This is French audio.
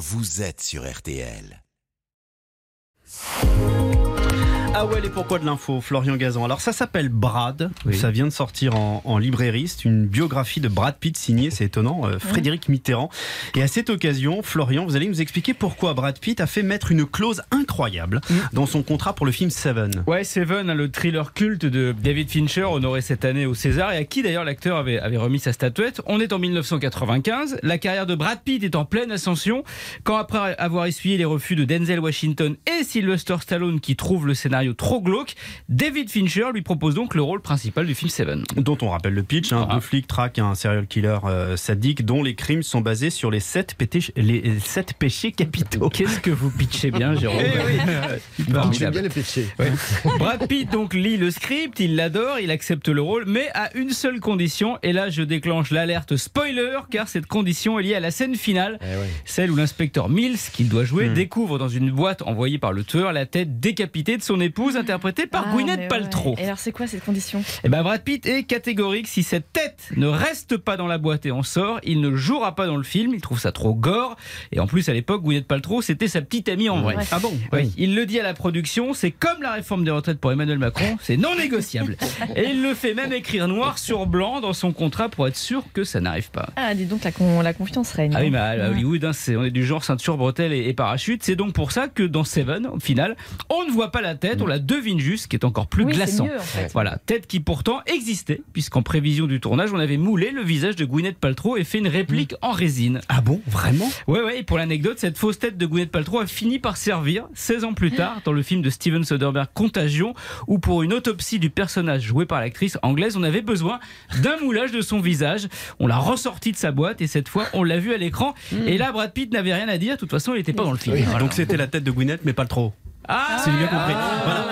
vous êtes sur RTL. Ah ouais, et pourquoi de l'info, Florian Gazan Alors ça s'appelle Brad, ça vient de sortir en, en librairie, c'est une biographie de Brad Pitt signée, c'est étonnant, euh, Frédéric Mitterrand. Et à cette occasion, Florian, vous allez nous expliquer pourquoi Brad Pitt a fait mettre une clause incroyable Mm. dans son contrat pour le film Seven. Ouais, Seven, hein, le thriller culte de David Fincher, honoré cette année au César, et à qui d'ailleurs l'acteur avait, avait remis sa statuette. On est en 1995, la carrière de Brad Pitt est en pleine ascension, quand après avoir essuyé les refus de Denzel Washington et Sylvester Stallone qui trouvent le scénario trop glauque, David Fincher lui propose donc le rôle principal du film Seven. Dont on rappelle le pitch, hein, Ah. deux flics traquent un serial killer euh, sadique dont les crimes sont basés sur les sept, pétés- les sept péchés capitaux. Qu'est-ce que vous pitchez bien, Jérôme Formidable. J'aime bien les péchés. Brad Pitt donc lit le script, il l'adore, il accepte le rôle, mais à une seule condition. Et là, je déclenche l'alerte spoiler, car cette condition est liée à la scène finale, Eh ouais. celle où l'inspecteur Mills, qu'il doit jouer, Hmm. découvre dans une boîte envoyée par le tueur la tête décapitée de son épouse, interprétée par Ah, Gwyneth Paltrow. ouais. Et alors, c'est quoi cette condition? Et ben Brad Pitt est catégorique. Si cette tête ne reste pas dans la boîte et on sort, il ne jouera pas dans le film. Il trouve ça trop gore. Et en plus, à l'époque, Gwyneth Paltrow, c'était sa petite amie en vrai. Ouais. Ah bon? Oui, il le dit à la production, c'est comme la réforme des retraites pour Emmanuel Macron, c'est non négociable. Et il le fait même écrire noir sur blanc dans son contrat pour être sûr que ça n'arrive pas. Ah, dis donc, la, con- la confiance règne. Ah oui, hein. mais à Hollywood, hein, c'est- on est du genre ceinture, bretelle et, et parachute. C'est donc pour ça que dans Seven, au final, on ne voit pas la tête, on la devine juste, ce qui est encore plus Oui, glaçant. mieux, en fait. Voilà, tête qui pourtant existait, puisqu'en prévision du tournage, on avait moulé le visage de Gwyneth Paltrow et fait une réplique en résine. Ah bon Vraiment? Ouais, ouais, et pour l'anecdote, cette fausse tête de Gwyneth Paltrow a fini par servir 16 ans plus tard dans le film de Steven Soderbergh Contagion, où pour une autopsie du personnage joué par l'actrice anglaise, on avait besoin d'un moulage de son visage. On l'a ressorti de sa boîte et cette fois, on l'a vu à l'écran. Et là, Brad Pitt n'avait rien à dire. De toute façon, il n'était pas dans le film. Voilà. Donc c'était la tête de Gwyneth, mais pas le trop. Ah, C'est bien compris. Voilà.